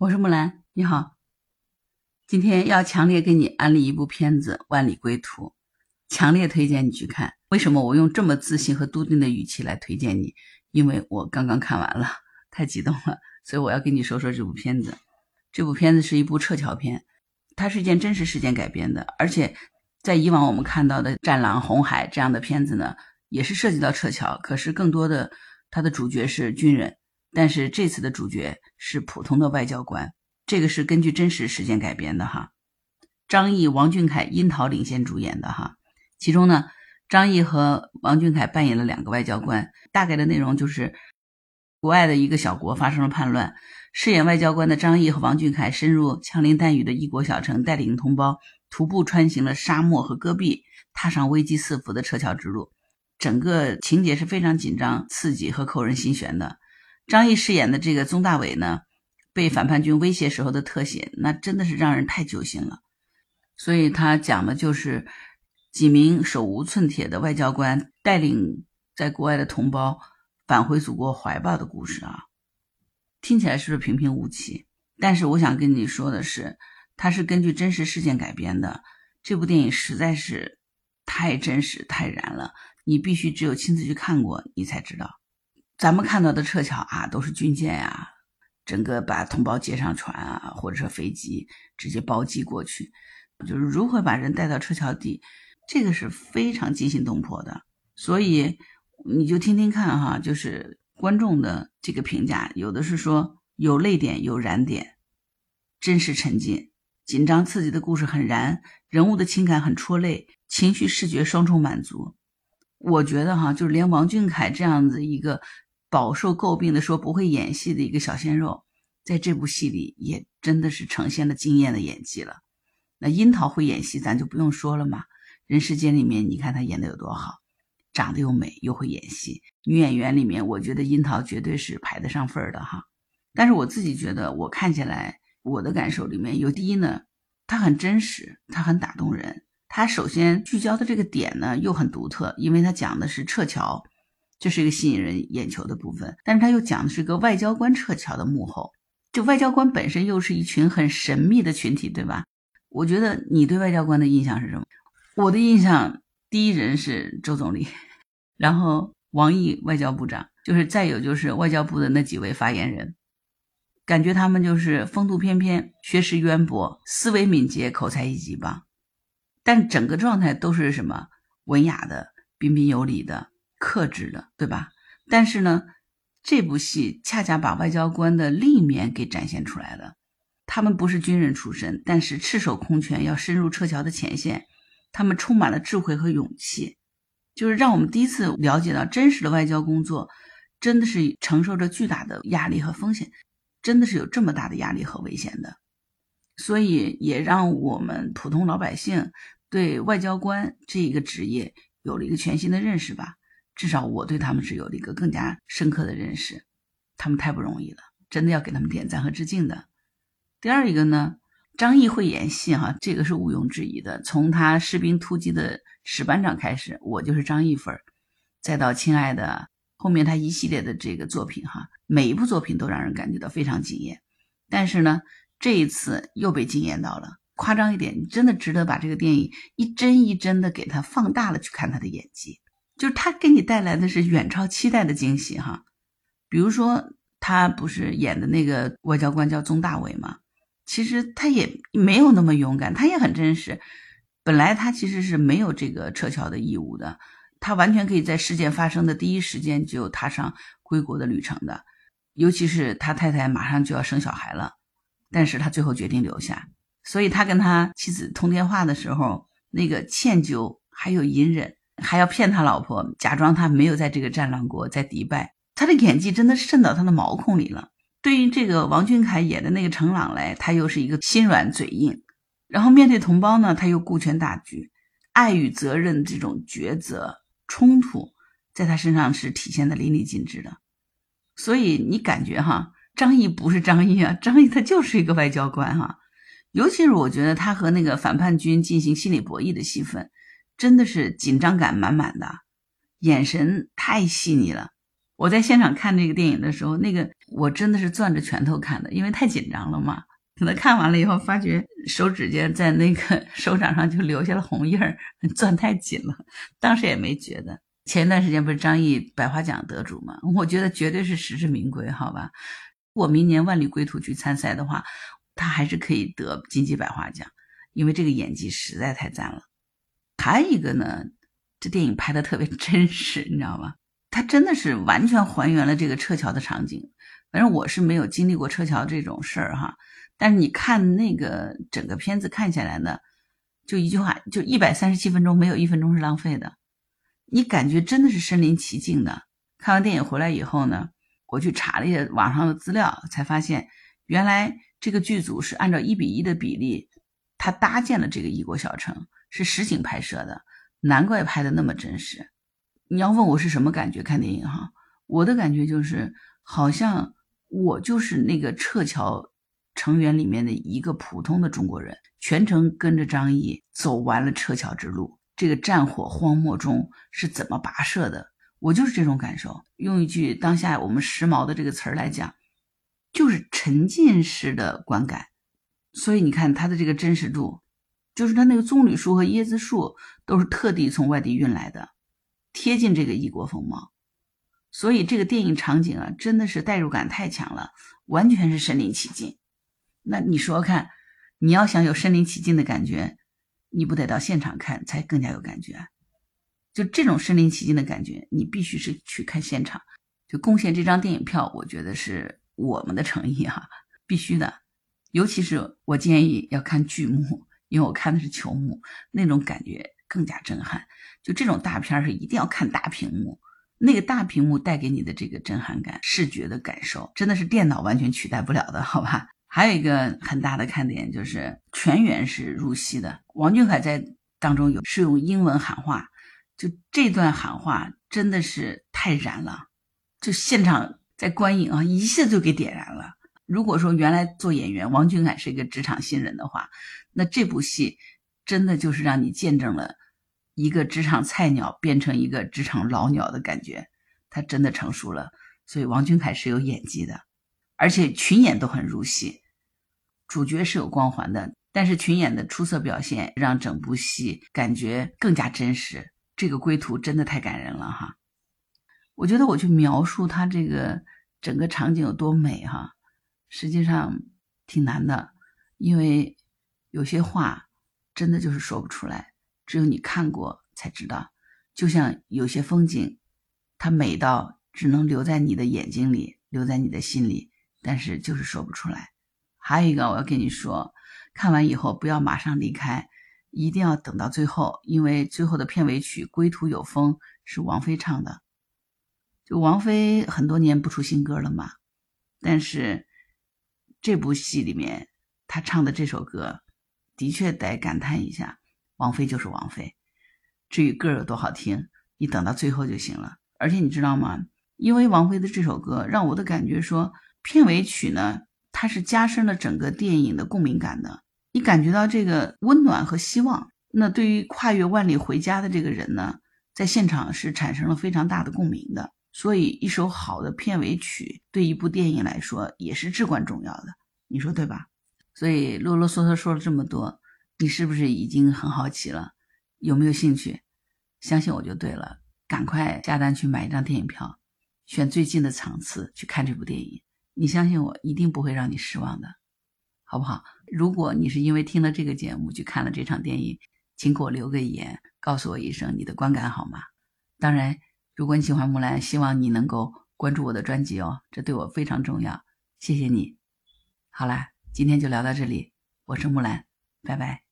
我是木兰，你好。今天要强烈给你安利一部片子《万里归途》，强烈推荐你去看。为什么我用这么自信和笃定的语气来推荐你？因为我刚刚看完了，太激动了，所以我要跟你说说这部片子。这部片子是一部撤侨片，它是一件真实事件改编的，而且在以往我们看到的《战狼》《红海》这样的片子呢，也是涉及到撤侨，可是更多的它的主角是军人。但是这次的主角是普通的外交官，这个是根据真实事件改编的哈。张译、王俊凯、殷桃领衔主演的哈。其中呢，张译和王俊凯扮演了两个外交官，大概的内容就是国外的一个小国发生了叛乱，饰演外交官的张译和王俊凯深入枪林弹雨的异国小城，带领同胞徒步穿行了沙漠和戈壁，踏上危机四伏的撤侨之路。整个情节是非常紧张、刺激和扣人心弦的。张译饰演的这个宗大伟呢，被反叛军威胁时候的特写，那真的是让人太揪心了。所以他讲的就是几名手无寸铁的外交官带领在国外的同胞返回祖国怀抱的故事啊。听起来是不是平平无奇？但是我想跟你说的是，它是根据真实事件改编的。这部电影实在是太真实、太燃了，你必须只有亲自去看过，你才知道。咱们看到的撤侨啊，都是军舰呀，整个把同胞接上船啊，或者说飞机直接包机过去，就是如何把人带到撤侨地，这个是非常惊心动魄的。所以你就听听看哈，就是观众的这个评价，有的是说有泪点，有燃点，真实沉浸，紧张刺激的故事很燃，人物的情感很戳泪，情绪视觉双重满足。我觉得哈，就是连王俊凯这样子一个。饱受诟病的说不会演戏的一个小鲜肉，在这部戏里也真的是呈现了惊艳的演技了。那樱桃会演戏，咱就不用说了嘛。人世间里面，你看她演的有多好，长得又美又会演戏。女演员里面，我觉得樱桃绝对是排得上份儿的哈。但是我自己觉得，我看起来我的感受里面有第一呢，她很真实，她很打动人。她首先聚焦的这个点呢又很独特，因为她讲的是撤侨。这是一个吸引人眼球的部分，但是他又讲的是个外交官撤侨的幕后，就外交官本身又是一群很神秘的群体，对吧？我觉得你对外交官的印象是什么？我的印象第一人是周总理，然后王毅外交部长，就是再有就是外交部的那几位发言人，感觉他们就是风度翩翩、学识渊博、思维敏捷、口才一级棒，但整个状态都是什么文雅的、彬彬有礼的。克制的，对吧？但是呢，这部戏恰恰把外交官的另一面给展现出来了。他们不是军人出身，但是赤手空拳要深入撤侨的前线，他们充满了智慧和勇气，就是让我们第一次了解到真实的外交工作真的是承受着巨大的压力和风险，真的是有这么大的压力和危险的。所以也让我们普通老百姓对外交官这一个职业有了一个全新的认识吧。至少我对他们是有了一个更加深刻的认识，他们太不容易了，真的要给他们点赞和致敬的。第二一个呢，张译会演戏哈，这个是毋庸置疑的。从他《士兵突击》的史班长开始，我就是张译粉儿，再到《亲爱的》，后面他一系列的这个作品哈，每一部作品都让人感觉到非常惊艳。但是呢，这一次又被惊艳到了，夸张一点，你真的值得把这个电影一帧一帧的给他放大了去看他的演技。就是他给你带来的是远超期待的惊喜哈，比如说他不是演的那个外交官叫宗大伟吗？其实他也没有那么勇敢，他也很真实。本来他其实是没有这个撤侨的义务的，他完全可以在事件发生的第一时间就踏上归国的旅程的。尤其是他太太马上就要生小孩了，但是他最后决定留下。所以他跟他妻子通电话的时候，那个歉疚还有隐忍。还要骗他老婆，假装他没有在这个战乱国，在迪拜。他的演技真的渗到他的毛孔里了。对于这个王俊凯演的那个程朗来，他又是一个心软嘴硬，然后面对同胞呢，他又顾全大局，爱与责任这种抉择冲突，在他身上是体现的淋漓尽致的。所以你感觉哈，张译不是张译啊，张译他就是一个外交官哈。尤其是我觉得他和那个反叛军进行心理博弈的戏份。真的是紧张感满满的，眼神太细腻了。我在现场看这个电影的时候，那个我真的是攥着拳头看的，因为太紧张了嘛。可能看完了以后，发觉手指尖在那个 手掌上就留下了红印儿，攥太紧了。当时也没觉得。前一段时间不是张译百花奖得主嘛？我觉得绝对是实至名归，好吧？我明年万里归途去参赛的话，他还是可以得金鸡百花奖，因为这个演技实在太赞了。还有一个呢，这电影拍的特别 真实，你知道吗？它真的是完全还原了这个撤侨的场景。反正我是没有经历过撤侨这种事儿哈。但是你看那个整个片子看下来呢，就一句话，就一百三十七分钟，没有一分钟是浪费的。你感觉真的是身临其境的。看完电影回来以后呢，我去查了一下网上的资料，才发现原来这个剧组是按照一比一的比例，他搭建了这个异国小城，是实景拍摄的，难怪拍的那么真实。你要问我是什么感觉看电影哈，我的感觉就是好像我就是那个撤侨。成员里面的一个普通的中国人，全程跟着张译走完了撤侨之路。这个战火荒漠中是怎么跋涉的？我就是这种感受。用一句当下我们时髦的这个词儿来讲，就是沉浸式的观感。所以你看它的这个真实度，就是它那个棕榈树和椰子树都是特地从外地运来的，贴近这个异国风貌。所以这个电影场景啊，真的是代入感太强了，完全是身临其境。那你说看，你要想有身临其境的感觉，你不得到现场看才更加有感觉？就这种身临其境的感觉，你必须是去看现场。就贡献这张电影票，我觉得是我们的诚意哈，必须的。尤其是我建议要看剧目，因为我看的是球幕，那种感觉更加震撼。就这种大片是一定要看大屏幕，那个大屏幕带给你的这个震撼感、视觉的感受，真的是电脑完全取代不了的，好吧？还有一个很大的看点就是全员是入戏的，王俊凯在当中有是用英文喊话，就这段喊话真的是太燃了，就现场在观影啊一下就给点燃了。如果说原来做演员王俊凯是一个职场新人的话，那这部戏真的就是让你见证了一个职场菜鸟变成一个职场老鸟的感觉，他真的成熟了。所以王俊凯是有演技的。而且群演都很入戏，主角是有光环的，但是群演的出色表现让整部戏感觉更加真实。这个归途真的太感人了哈！我觉得我去描述他这个整个场景有多美哈，实际上挺难的，因为有些话真的就是说不出来，只有你看过才知道。就像有些风景，它美到只能留在你的眼睛里，留在你的心里。但是就是说不出来。还有一个，我要跟你说，看完以后不要马上离开，一定要等到最后，因为最后的片尾曲《归途有风》是王菲唱的。就王菲很多年不出新歌了嘛，但是这部戏里面她唱的这首歌，的确得感叹一下，王菲就是王菲。至于歌有多好听，你等到最后就行了。而且你知道吗？因为王菲的这首歌，让我的感觉说。片尾曲呢，它是加深了整个电影的共鸣感的，你感觉到这个温暖和希望。那对于跨越万里回家的这个人呢，在现场是产生了非常大的共鸣的。所以，一首好的片尾曲对一部电影来说也是至关重要的，你说对吧？所以啰啰嗦嗦说了这么多，你是不是已经很好奇了？有没有兴趣？相信我就对了，赶快下单去买一张电影票，选最近的场次去看这部电影。你相信我，一定不会让你失望的，好不好？如果你是因为听了这个节目去看了这场电影，请给我留个言，告诉我一声你的观感好吗？当然，如果你喜欢木兰，希望你能够关注我的专辑哦，这对我非常重要。谢谢你。好啦，今天就聊到这里，我是木兰，拜拜。